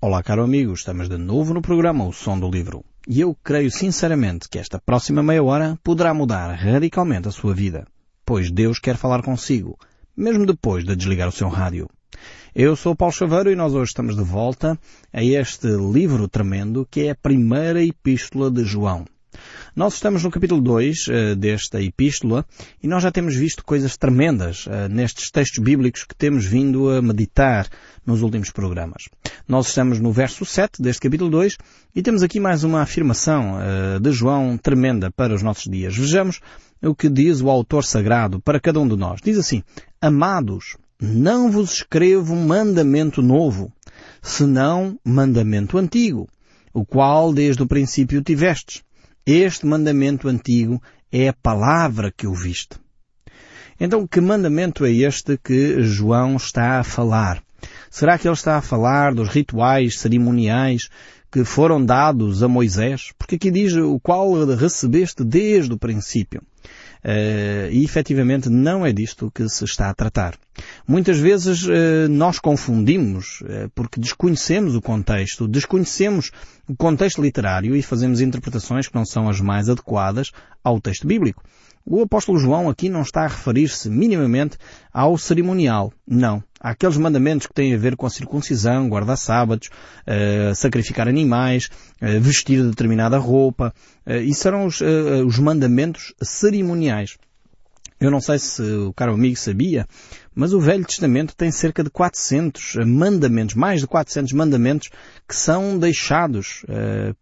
Olá, caro amigo, estamos de novo no programa O Som do Livro. E eu creio sinceramente que esta próxima meia hora poderá mudar radicalmente a sua vida, pois Deus quer falar consigo, mesmo depois de desligar o seu rádio. Eu sou Paulo Chaveiro e nós hoje estamos de volta a este livro tremendo que é a primeira epístola de João. Nós estamos no capítulo 2 uh, eh, desta epístola e nós já temos visto coisas tremendas uh, nestes textos bíblicos que temos vindo a meditar nos últimos programas. Nós estamos no verso 7 deste capítulo 2 e temos aqui mais uma afirmação uh, de João tremenda para os nossos dias. Vejamos o que diz o autor sagrado para cada um de nós. Diz assim, Amados, não vos escrevo um mandamento novo, senão mandamento antigo, o qual desde o princípio tivestes este mandamento antigo é a palavra que ouviste. Então, que mandamento é este que João está a falar? Será que ele está a falar dos rituais cerimoniais que foram dados a Moisés? Porque aqui diz o qual recebeste desde o princípio. Uh, e efetivamente não é disto que se está a tratar. Muitas vezes uh, nós confundimos uh, porque desconhecemos o contexto, desconhecemos o contexto literário e fazemos interpretações que não são as mais adequadas ao texto bíblico. O apóstolo João aqui não está a referir-se minimamente ao cerimonial. Não. Aqueles mandamentos que têm a ver com a circuncisão, guardar sábados, uh, sacrificar animais, uh, vestir determinada roupa. Isso eram os, os mandamentos cerimoniais. Eu não sei se o caro amigo sabia, mas o Velho Testamento tem cerca de 400 mandamentos, mais de 400 mandamentos que são deixados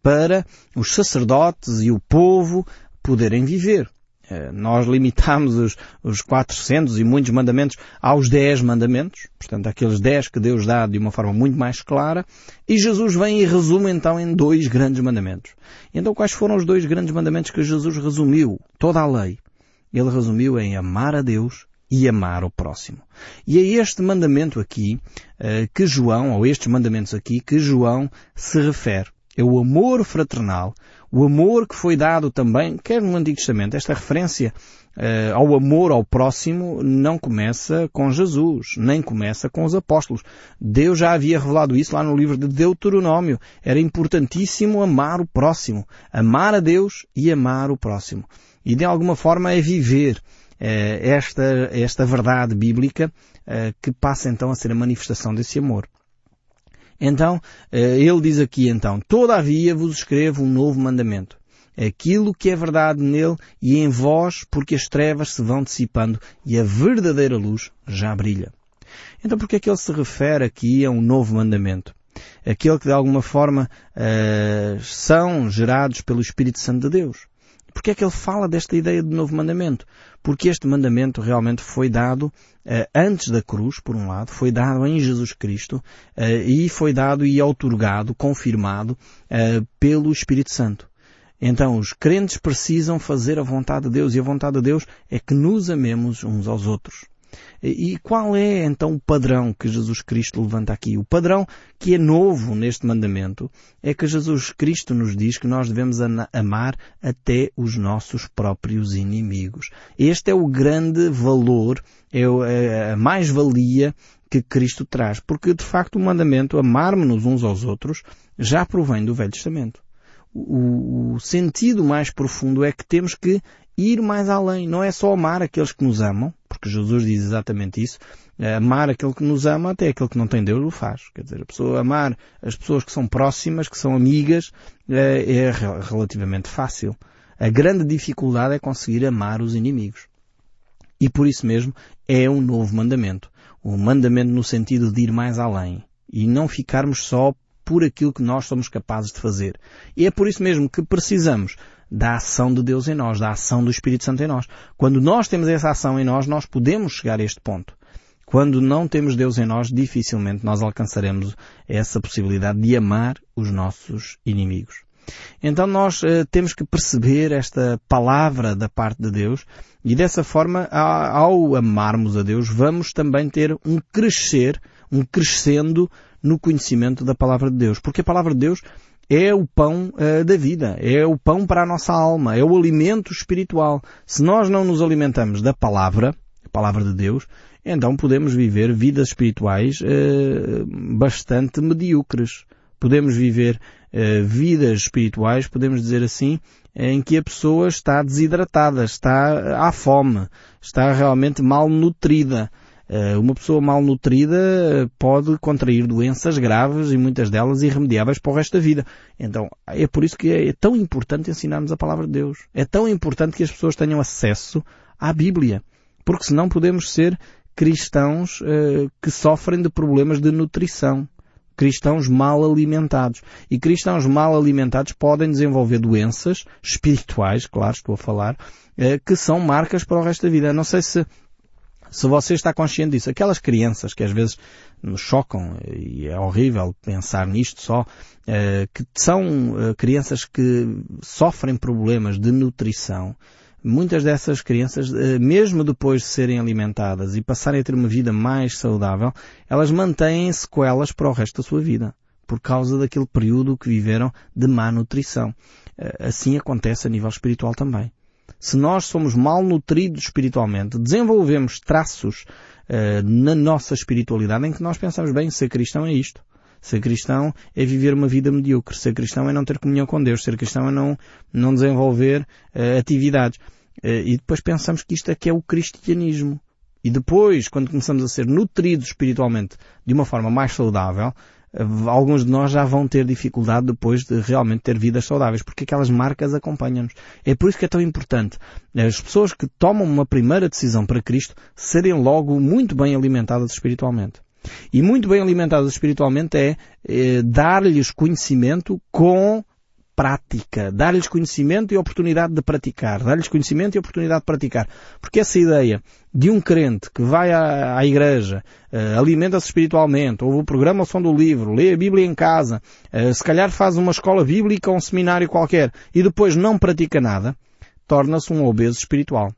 para os sacerdotes e o povo poderem viver. Eh, nós limitamos os, os 400 e muitos mandamentos aos 10 mandamentos, portanto aqueles 10 que Deus dá de uma forma muito mais clara, e Jesus vem e resume então em dois grandes mandamentos. Então quais foram os dois grandes mandamentos que Jesus resumiu? Toda a lei. Ele resumiu em amar a Deus e amar o próximo. E é este mandamento aqui uh, que João, ou estes mandamentos aqui, que João se refere. É o amor fraternal, o amor que foi dado também, quer no Antigo Testamento, esta referência uh, ao amor ao próximo não começa com Jesus, nem começa com os apóstolos. Deus já havia revelado isso lá no livro de Deuteronômio. Era importantíssimo amar o próximo, amar a Deus e amar o próximo. E de alguma forma é viver uh, esta, esta verdade bíblica uh, que passa então a ser a manifestação desse amor. Então, eh, ele diz aqui então, todavia vos escrevo um novo mandamento. Aquilo que é verdade nele e em vós, porque as trevas se vão dissipando e a verdadeira luz já brilha. Então, porque é que ele se refere aqui a um novo mandamento? Aquele que de alguma forma uh, são gerados pelo Espírito Santo de Deus. Porquê é que ele fala desta ideia de novo mandamento? Porque este mandamento realmente foi dado uh, antes da cruz, por um lado, foi dado em Jesus Cristo uh, e foi dado e outorgado, confirmado uh, pelo Espírito Santo. Então, os crentes precisam fazer a vontade de Deus e a vontade de Deus é que nos amemos uns aos outros. E qual é então o padrão que Jesus Cristo levanta aqui? O padrão que é novo neste mandamento é que Jesus Cristo nos diz que nós devemos amar até os nossos próprios inimigos. Este é o grande valor, é a mais-valia que Cristo traz, porque de facto o mandamento amarmos-nos uns aos outros já provém do Velho Testamento. O, o sentido mais profundo é que temos que ir mais além. Não é só amar aqueles que nos amam, porque Jesus diz exatamente isso. É amar aquele que nos ama até aquele que não tem Deus o faz. Quer dizer, a pessoa amar as pessoas que são próximas, que são amigas, é, é relativamente fácil. A grande dificuldade é conseguir amar os inimigos. E por isso mesmo é um novo mandamento. Um mandamento no sentido de ir mais além. E não ficarmos só por aquilo que nós somos capazes de fazer. E é por isso mesmo que precisamos da ação de Deus em nós, da ação do Espírito Santo em nós. Quando nós temos essa ação em nós, nós podemos chegar a este ponto. Quando não temos Deus em nós, dificilmente nós alcançaremos essa possibilidade de amar os nossos inimigos. Então nós uh, temos que perceber esta palavra da parte de Deus e dessa forma, ao amarmos a Deus, vamos também ter um crescer, um crescendo no conhecimento da palavra de Deus. Porque a palavra de Deus é o pão uh, da vida, é o pão para a nossa alma, é o alimento espiritual. Se nós não nos alimentamos da palavra, a palavra de Deus, então podemos viver vidas espirituais uh, bastante medíocres. Podemos viver uh, vidas espirituais, podemos dizer assim, em que a pessoa está desidratada, está à fome, está realmente malnutrida. Uh, uma pessoa malnutrida pode contrair doenças graves e muitas delas irremediáveis para o resto da vida. Então, é por isso que é tão importante ensinarmos a palavra de Deus. É tão importante que as pessoas tenham acesso à Bíblia. Porque senão podemos ser cristãos uh, que sofrem de problemas de nutrição. Cristãos mal alimentados. E cristãos mal alimentados podem desenvolver doenças espirituais, claro, estou a falar, que são marcas para o resto da vida. Não sei se se você está consciente disso, aquelas crianças que às vezes nos chocam, e é horrível pensar nisto só, eh, que são crianças que sofrem problemas de nutrição, muitas dessas crianças, eh, mesmo depois de serem alimentadas e passarem a ter uma vida mais saudável, elas mantêm sequelas para o resto da sua vida, por causa daquele período que viveram de má nutrição. Eh, assim acontece a nível espiritual também. Se nós somos malnutridos espiritualmente, desenvolvemos traços uh, na nossa espiritualidade em que nós pensamos, bem, ser cristão é isto. Ser cristão é viver uma vida medíocre. Ser cristão é não ter comunhão com Deus. Ser cristão é não, não desenvolver uh, atividades. Uh, e depois pensamos que isto é que é o cristianismo. E depois, quando começamos a ser nutridos espiritualmente de uma forma mais saudável, alguns de nós já vão ter dificuldade depois de realmente ter vidas saudáveis, porque aquelas marcas acompanham-nos. É por isso que é tão importante as pessoas que tomam uma primeira decisão para Cristo serem logo muito bem alimentadas espiritualmente. E muito bem alimentados espiritualmente é, é dar-lhes conhecimento com prática, dar-lhes conhecimento e oportunidade de praticar, dar-lhes conhecimento e oportunidade de praticar. Porque essa ideia de um crente que vai à, à igreja, uh, alimenta-se espiritualmente, ouve o programa ao som do livro, lê a Bíblia em casa, uh, se calhar faz uma escola bíblica ou um seminário qualquer e depois não pratica nada, torna-se um obeso espiritual.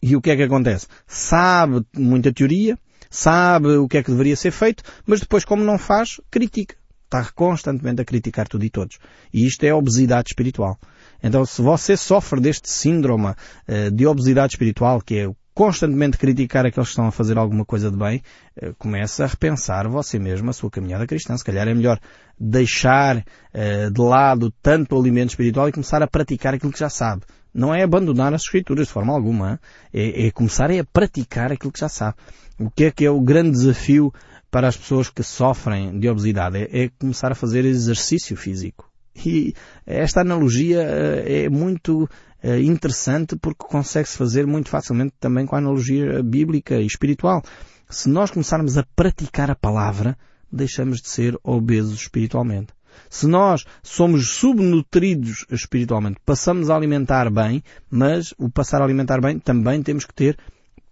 E o que é que acontece? Sabe muita teoria, sabe o que é que deveria ser feito, mas depois, como não faz, critica. Está constantemente a criticar tudo e todos. E isto é obesidade espiritual. Então, se você sofre deste síndrome uh, de obesidade espiritual, que é constantemente criticar aqueles que estão a fazer alguma coisa de bem, uh, começa a repensar você mesmo a sua caminhada cristã. Se calhar é melhor deixar uh, de lado tanto o alimento espiritual e começar a praticar aquilo que já sabe. Não é abandonar as escrituras de forma alguma. É, é começar a praticar aquilo que já sabe. O que é que é o grande desafio para as pessoas que sofrem de obesidade? É, é começar a fazer exercício físico. E esta analogia eh, é muito eh, interessante porque consegue-se fazer muito facilmente também com a analogia bíblica e espiritual. Se nós começarmos a praticar a palavra, deixamos de ser obesos espiritualmente. Se nós somos subnutridos espiritualmente, passamos a alimentar bem, mas o passar a alimentar bem também temos que ter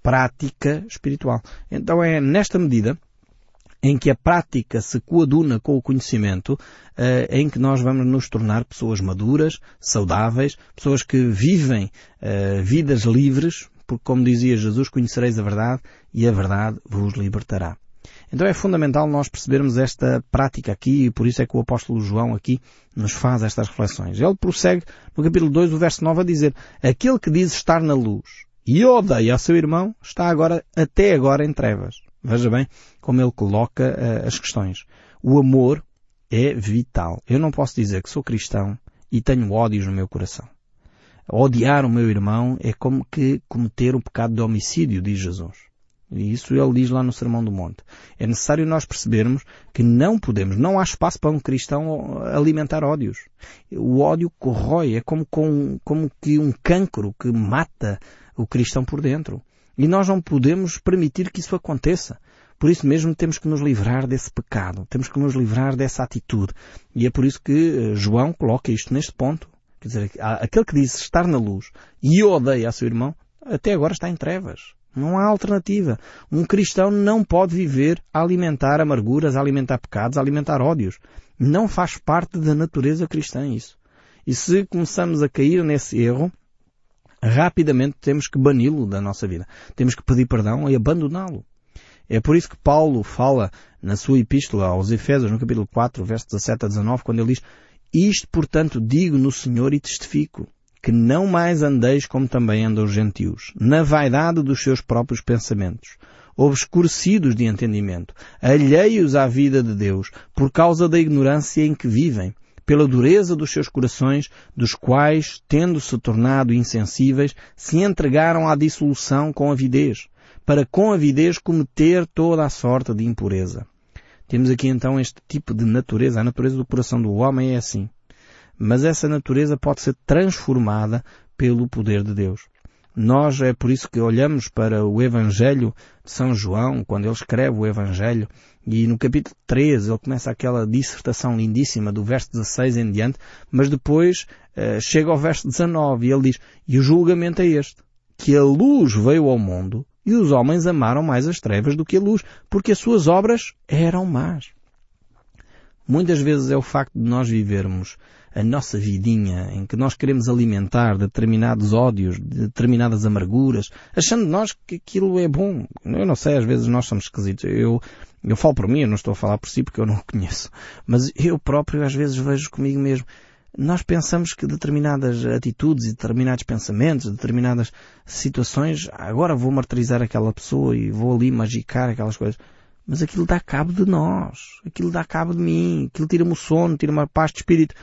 prática espiritual. Então é nesta medida em que a prática se coaduna com o conhecimento, uh, em que nós vamos nos tornar pessoas maduras, saudáveis, pessoas que vivem uh, vidas livres, porque como dizia Jesus, conhecereis a verdade e a verdade vos libertará. Então é fundamental nós percebermos esta prática aqui e por isso é que o apóstolo João aqui nos faz estas reflexões. Ele prossegue no capítulo 2, o verso 9 a dizer, aquele que diz estar na luz e odeia a seu irmão, está agora, até agora, em trevas. Veja bem como ele coloca uh, as questões. O amor é vital. Eu não posso dizer que sou cristão e tenho ódios no meu coração. Odiar o meu irmão é como que cometer o pecado de homicídio, diz Jesus. E isso ele diz lá no Sermão do Monte. É necessário nós percebermos que não podemos, não há espaço para um cristão alimentar ódios. O ódio corrói, é como, como, como que um cancro que mata o cristão por dentro. E nós não podemos permitir que isso aconteça. Por isso mesmo temos que nos livrar desse pecado, temos que nos livrar dessa atitude. E é por isso que eh, João coloca isto neste ponto. Quer dizer, aquele que diz estar na luz e odeia a seu irmão, até agora está em trevas. Não há alternativa. Um cristão não pode viver a alimentar amarguras, a alimentar pecados, a alimentar ódios. Não faz parte da natureza cristã isso. E se começamos a cair nesse erro, rapidamente temos que bani-lo da nossa vida. Temos que pedir perdão e abandoná-lo. É por isso que Paulo fala na sua epístola aos Efésios, no capítulo 4, versos 17 a 19, quando ele diz Isto, portanto, digo no Senhor e testifico, que não mais andeis como também andam os gentios, na vaidade dos seus próprios pensamentos, obscurecidos de entendimento, alheios à vida de Deus, por causa da ignorância em que vivem, pela dureza dos seus corações, dos quais, tendo-se tornado insensíveis, se entregaram à dissolução com avidez, para com avidez cometer toda a sorte de impureza. Temos aqui então este tipo de natureza. A natureza do coração do homem é assim. Mas essa natureza pode ser transformada pelo poder de Deus. Nós é por isso que olhamos para o Evangelho de São João, quando ele escreve o Evangelho, e no capítulo 13 ele começa aquela dissertação lindíssima do verso 16 em diante, mas depois uh, chega ao verso 19 e ele diz, e o julgamento é este, que a luz veio ao mundo e os homens amaram mais as trevas do que a luz, porque as suas obras eram más. Muitas vezes é o facto de nós vivermos a nossa vidinha em que nós queremos alimentar determinados ódios, determinadas amarguras, achando nós que aquilo é bom. Eu não sei, às vezes nós somos esquisitos. Eu, eu falo por mim, eu não estou a falar por si porque eu não o conheço. Mas eu próprio às vezes vejo comigo mesmo. Nós pensamos que determinadas atitudes e determinados pensamentos, determinadas situações, agora vou martirizar aquela pessoa e vou ali magicar aquelas coisas. Mas aquilo dá cabo de nós. Aquilo dá cabo de mim. Aquilo tira-me o sono, tira-me a paz de espírito.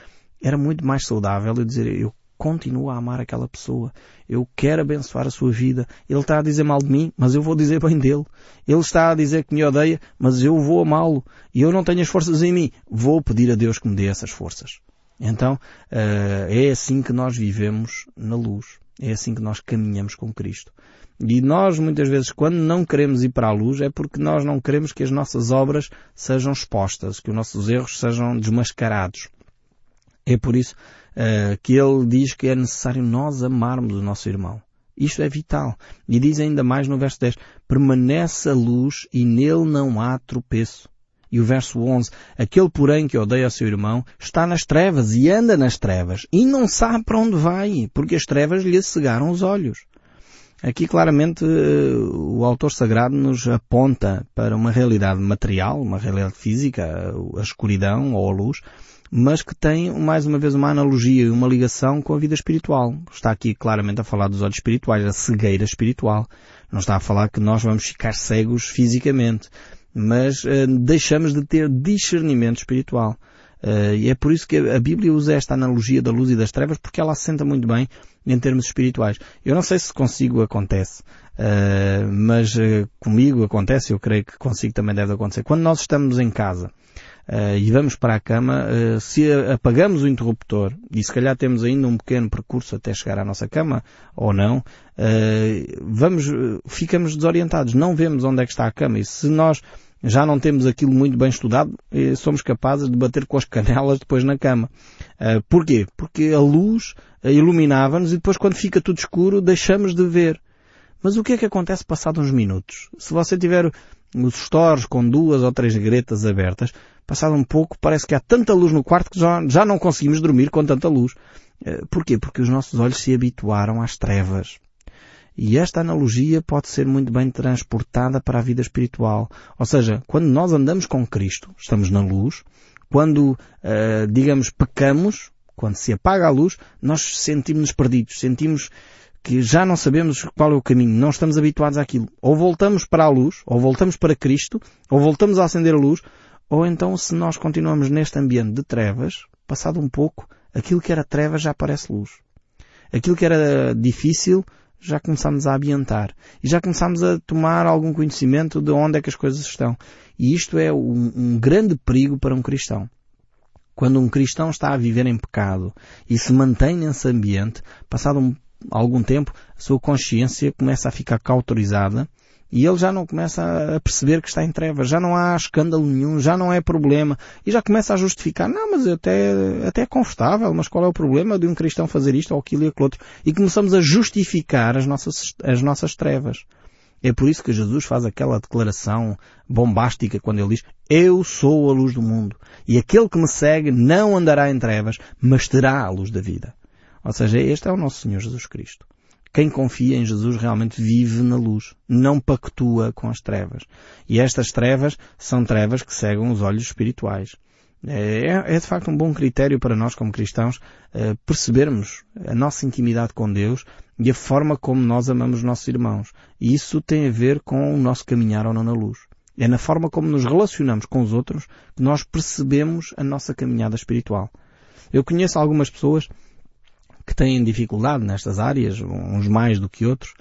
Era muito mais saudável eu dizer, eu continuo a amar aquela pessoa. Eu quero abençoar a sua vida. Ele está a dizer mal de mim, mas eu vou dizer bem dele. Ele está a dizer que me odeia, mas eu vou amá-lo. E eu não tenho as forças em mim. Vou pedir a Deus que me dê essas forças. Então, uh, é assim que nós vivemos na luz. É assim que nós caminhamos com Cristo. E nós, muitas vezes, quando não queremos ir para a luz, é porque nós não queremos que as nossas obras sejam expostas, que os nossos erros sejam desmascarados. É por isso uh, que ele diz que é necessário nós amarmos o nosso irmão. Isto é vital. E diz ainda mais no verso 10, permanece a luz e nele não há tropeço. E o verso 11, aquele porém que odeia o seu irmão está nas trevas e anda nas trevas e não sabe para onde vai, porque as trevas lhe cegaram os olhos. Aqui claramente eh, o autor sagrado nos aponta para uma realidade material, uma realidade física, a escuridão ou a luz, mas que tem mais uma vez uma analogia e uma ligação com a vida espiritual. Está aqui claramente a falar dos olhos espirituais, a cegueira espiritual. Não está a falar que nós vamos ficar cegos fisicamente, mas uh, deixamos de ter discernimento espiritual. Uh, e é por isso que a Bíblia usa esta analogia da luz e das trevas, porque ela assenta muito bem em termos espirituais. Eu não sei se consigo acontece, uh, mas comigo acontece, eu creio que consigo também deve acontecer. Quando nós estamos em casa, uh, e vamos para a cama, uh, se apagamos o interruptor, e se calhar temos ainda um pequeno percurso até chegar à nossa cama, ou não, uh, vamos, ficamos desorientados, não vemos onde é que está a cama, e se nós já não temos aquilo muito bem estudado, somos capazes de bater com as canelas depois na cama. Uh, porquê? Porque a luz iluminava-nos e depois quando fica tudo escuro deixamos de ver. Mas o que é que acontece passado uns minutos? Se você tiver os stores com duas ou três gretas abertas, passado um pouco parece que há tanta luz no quarto que já, já não conseguimos dormir com tanta luz. Eh, porquê? Porque os nossos olhos se habituaram às trevas. E esta analogia pode ser muito bem transportada para a vida espiritual. Ou seja, quando nós andamos com Cristo, estamos na luz, quando, uh, digamos, pecamos, quando se apaga a luz, nós sentimos-nos perdidos, sentimos que já não sabemos qual é o caminho, não estamos habituados àquilo. Ou voltamos para a luz, ou voltamos para Cristo, ou voltamos a acender a luz, ou então se nós continuamos neste ambiente de trevas, passado um pouco, aquilo que era trevas já parece luz. Aquilo que era difícil, já começamos a ambientar. E já começamos a tomar algum conhecimento de onde é que as coisas estão. E isto é um, um grande perigo para um cristão. Quando um cristão está a viver em pecado e se mantém nesse ambiente, passado um algum tempo, a sua consciência começa a ficar cauterizada e ele já não começa a perceber que está em trevas, já não há escândalo nenhum, já não é problema, e já começa a justificar, não, mas até, até é confortável, mas qual é o problema de um cristão fazer isto ou aquilo e aquilo outro? E começamos a justificar as nossas, as nossas trevas. É por isso que Jesus faz aquela declaração bombástica quando ele diz, eu sou a luz do mundo, e aquele que me segue não andará em trevas, mas terá a luz da vida. Ou seja, este é o nosso Senhor Jesus Cristo. Quem confia em Jesus realmente vive na luz, não pactua com as trevas. E estas trevas são trevas que cegam os olhos espirituais. É, é, de facto um bom critério para nós como cristãos eh, percebermos a nossa intimidade com Deus e a forma como nós amamos os nossos irmãos. E isso tem a ver com o nosso caminhar ou não na luz. É na forma como nos relacionamos com os outros que nós percebemos a nossa caminhada espiritual. Eu conheço algumas pessoas que têm dificuldade nestas áreas, uns mais do que outros,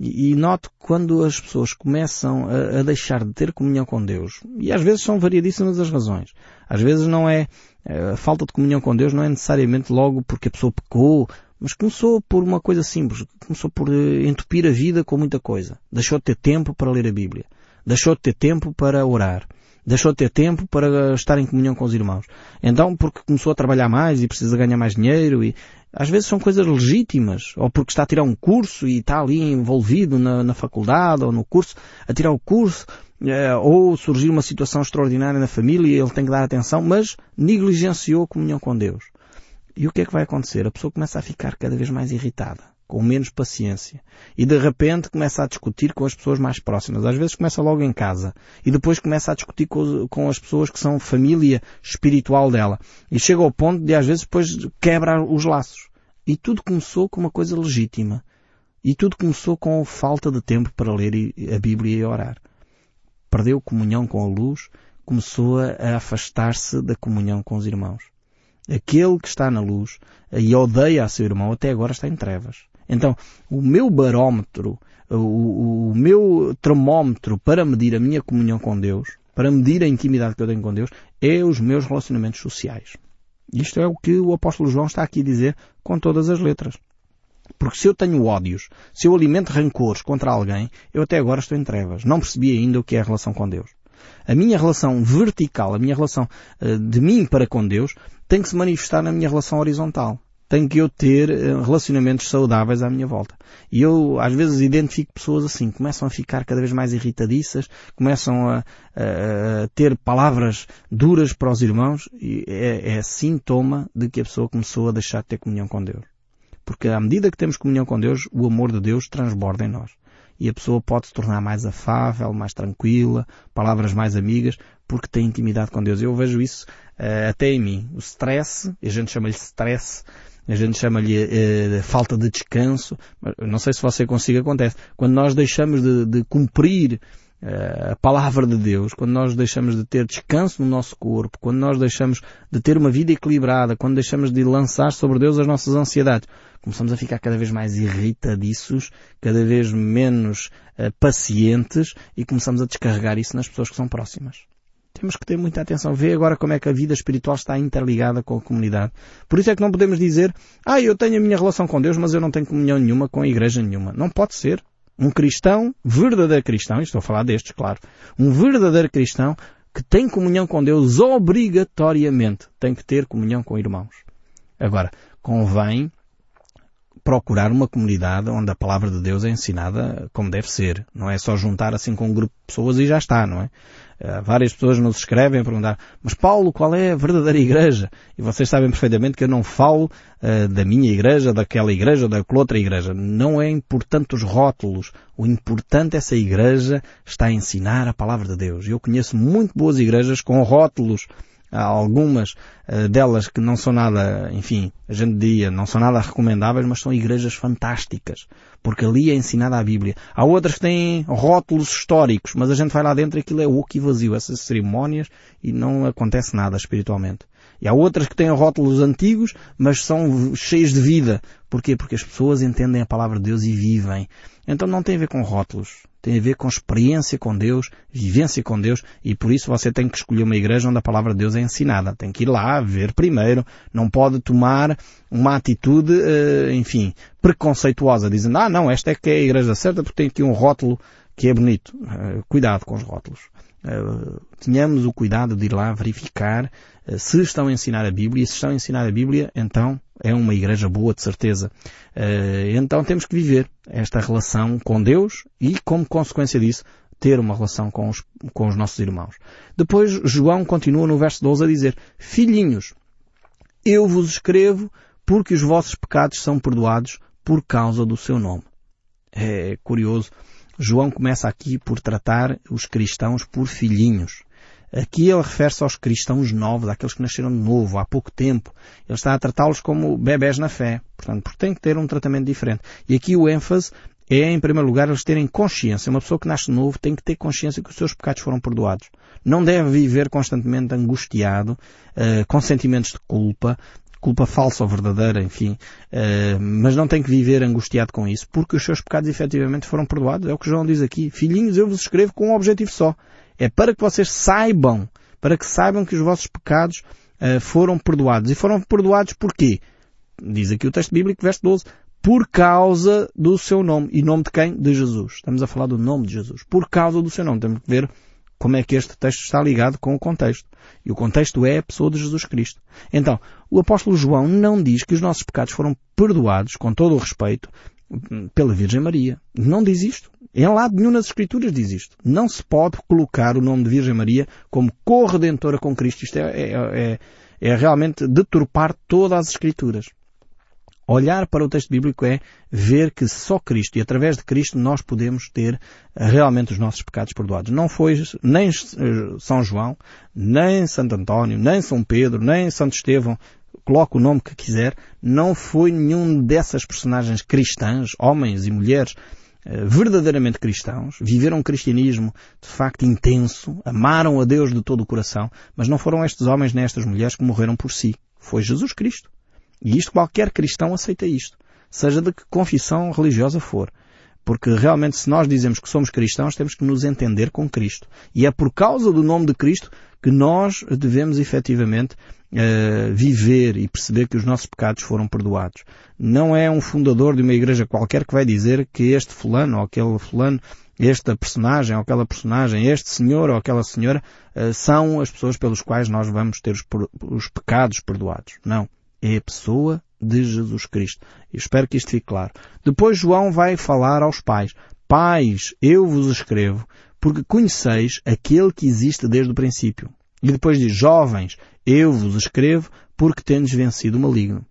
e, noto que quando as pessoas começam a, a, deixar de ter comunhão com Deus, e às vezes são variadíssimas as razões. Às vezes não é, eh, a falta de comunhão com Deus não é necessariamente logo porque a pessoa pecou, mas começou por uma coisa simples. Começou por eh, entupir a vida com muita coisa. Deixou de ter tempo para ler a Bíblia. Deixou de ter tempo para orar. Deixou de ter tempo para estar em comunhão com os irmãos. Então, porque começou a trabalhar mais e precisa ganhar mais dinheiro e, às vezes são coisas legítimas, ou porque está a tirar um curso e está ali envolvido na, na faculdade ou no curso, a tirar o curso, eh, ou surgir uma situação extraordinária na família e ele tem que dar atenção, mas negligenciou a comunhão com Deus. E o que é que vai acontecer? A pessoa começa a ficar cada vez mais irritada, com menos paciência. E de repente começa a discutir com as pessoas mais próximas. Às vezes começa logo em casa. E depois começa a discutir com, com as pessoas que são família espiritual dela. E chega ao ponto de às vezes depois quebra os laços. E tudo começou com uma coisa legítima. E tudo começou com falta de tempo para ler a Bíblia e orar. Perdeu comunhão com a luz, começou a afastar-se da comunhão com os irmãos. Aquele que está na luz e odeia a seu irmão até agora está em trevas. Então, o meu barómetro, o, o meu termómetro para medir a minha comunhão com Deus, para medir a intimidade que eu tenho com Deus, é os meus relacionamentos sociais. Isto é o que o apóstolo João está aqui a dizer com todas as letras. Porque se eu tenho ódios, se eu alimento rancores contra alguém, eu até agora estou em trevas. Não percebi ainda o que é a relação com Deus. A minha relação vertical, a minha relação uh, de mim para com Deus, tem que se manifestar na minha relação horizontal. Tem que eu ter uh, relacionamentos saudáveis à minha volta. E eu, às vezes, identifico pessoas assim, começam a ficar cada vez mais irritadiças, começam a, a, a ter palavras duras para os irmãos, e é, é sintoma de que a pessoa começou a deixar de ter comunhão com Deus. Porque à medida que temos comunhão com Deus, o amor de Deus transborda em nós e a pessoa pode se tornar mais afável, mais tranquila, palavras mais amigas, porque tem intimidade com Deus. Eu vejo isso uh, até em mim. O stress, a gente chama-lhe stress, a gente chama-lhe uh, falta de descanso, não sei se você consigo acontece. Quando nós deixamos de, de cumprir uh, a palavra de Deus, quando nós deixamos de ter descanso no nosso corpo, quando nós deixamos de ter uma vida equilibrada, quando deixamos de lançar sobre Deus as nossas ansiedades, começamos a ficar cada vez mais irritadiços, cada vez menos uh, pacientes e começamos a descarregar isso nas pessoas que são próximas. Temos que ter muita atenção. Vê agora como é que a vida espiritual está interligada com a comunidade. Por isso é que não podemos dizer, ah, eu tenho a minha relação com Deus, mas eu não tenho comunhão nenhuma com a igreja nenhuma. Não pode ser. Um cristão, verdadeiro cristão, estou a falar destes, claro, um verdadeiro cristão que tem comunhão com Deus obrigatoriamente tem que ter comunhão com irmãos. Agora, convém procurar uma comunidade onde a palavra de Deus é ensinada como deve ser. Não é só juntar assim com um grupo de pessoas e já está, não é? Uh, várias pessoas nos escrevem a perguntar, mas Paulo, qual é a verdadeira igreja? E vocês sabem perfeitamente que eu não falo uh, da minha igreja, daquela igreja, daquela outra igreja. Não é importante os rótulos. O importante é se a igreja está a ensinar a palavra de Deus. Eu conheço muito boas igrejas com rótulos Há algumas uh, delas que não são nada, enfim, a gente diria, não são nada recomendáveis, mas são igrejas fantásticas. Porque ali é ensinada a Bíblia. Há outras que têm rótulos históricos, mas a gente vai lá dentro e aquilo é oco e vazio. Essas cerimónias e não acontece nada espiritualmente. E há outras que têm rótulos antigos, mas são cheios de vida. Porquê? Porque as pessoas entendem a palavra de Deus e vivem. Então não tem a ver com rótulos tem a ver com experiência com Deus, vivência com Deus, e por isso você tem que escolher uma igreja onde a palavra de Deus é ensinada. Tem que ir lá, ver primeiro, não pode tomar uma atitude, eh, enfim, preconceituosa, dizendo, ah não, esta é que é a igreja certa porque tem aqui um rótulo que é bonito. Eh, cuidado com os rótulos. Uh, tenhamos o cuidado de ir lá verificar uh, se estão a ensinar a Bíblia e se estão a ensinar a Bíblia, então é uma igreja boa, de certeza. Uh, então temos que viver esta relação com Deus e, como consequência disso, ter uma relação com os, com os nossos irmãos. Depois, João continua no verso 12 a dizer, Filhinhos, eu vos escrevo porque os vossos pecados são perdoados por causa do seu nome. É curioso João começa aqui por tratar os cristãos por filhinhos. Aqui ele refere-se aos cristãos novos, àqueles que nasceram de novo, há pouco tempo. Ele está a tratá-los como bebés na fé. Portanto, porque tem que ter um tratamento diferente. E aqui o ênfase é, em primeiro lugar, eles terem consciência. Uma pessoa que nasce novo tem que ter consciência que os seus pecados foram perdoados. Não deve viver constantemente angustiado, uh, com sentimentos de culpa, culpa falsa ou verdadeira, enfim, uh, mas não tem que viver angustiado com isso, porque os seus pecados efetivamente foram perdoados. É o que João diz aqui. Filhinhos, eu vos escrevo com um objetivo só. É para que vocês saibam, para que saibam que os vossos pecados uh, foram perdoados. E foram perdoados porquê? Diz aqui o texto bíblico, verso 12, por causa do seu nome. E nome de quem? De Jesus. Estamos a falar do nome de Jesus. Por causa do seu nome. Temos que ver como é que este texto está ligado com o contexto. E o contexto é a pessoa de Jesus Cristo. Então, o apóstolo João não diz que os nossos pecados foram perdoados, com todo o respeito, pela Virgem Maria. Não diz isto. Em lado nenhum nas Escrituras diz isto. Não se pode colocar o nome de Virgem Maria como corredentora com Cristo. Isto é, é, é, é realmente deturpar todas as Escrituras. Olhar para o texto bíblico é ver que só Cristo e através de Cristo nós podemos ter realmente os nossos pecados perdoados. Não foi nem São João, nem Santo António, nem São Pedro, nem Santo Estevão, coloque o nome que quiser, não foi nenhum dessas personagens cristãs, homens e mulheres, eh, verdadeiramente cristãos, viveram um cristianismo de facto intenso, amaram a Deus de todo o coração, mas não foram estes homens nem estas mulheres que morreram por si. Foi Jesus Cristo. E isto qualquer cristão aceita isto. Seja de que confissão religiosa for. Porque realmente se nós dizemos que somos cristãos, temos que nos entender com Cristo. E é por causa do nome de Cristo que nós devemos efetivamente uh, viver e perceber que os nossos pecados foram perdoados. Não é um fundador de uma igreja qualquer que vai dizer que este fulano ou aquele fulano esta personagem ou aquela personagem, este senhor ou aquela senhora, uh, são as pessoas pelos quais nós vamos ter os, os pecados perdoados. Não é a pessoa de Jesus Cristo. Eu espero que isto fique claro. Depois João vai falar aos pais. Pais, eu vos escrevo, porque conheceis aquele que existe desde o princípio. E depois diz, jovens, eu vos escrevo, porque tendes vencido o maligno.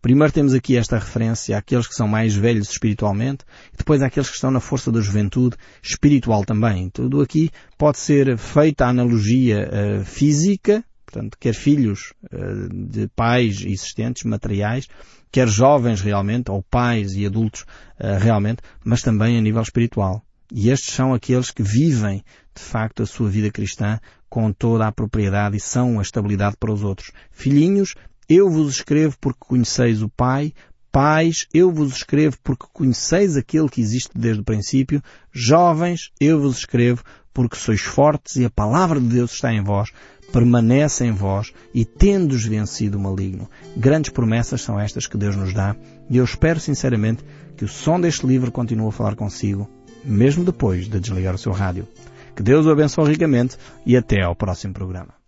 Primeiro temos aqui esta referência àqueles que são mais velhos espiritualmente, e depois àqueles que estão na força da juventude espiritual também. Tudo aqui pode ser feita a analogia uh, física, Portanto, quer filhos uh, de pais existentes, materiais, quer jovens realmente, ou pais e adultos uh, realmente, mas também a nível espiritual. E estes são aqueles que vivem, de facto, a sua vida cristã com toda a propriedade e são a estabilidade para os outros. Filhinhos, eu vos escrevo porque conheceis o Pai. Pais, eu vos escrevo porque conheceis aquele que existe desde o princípio. Jovens, eu vos escrevo porque sois fortes e a palavra de Deus está em vós permanece em vós e tendes vencido o maligno. Grandes promessas são estas que Deus nos dá e eu espero sinceramente que o som deste livro continue a falar consigo, mesmo depois de desligar o seu rádio. Que Deus o abençoe ricamente e até ao próximo programa.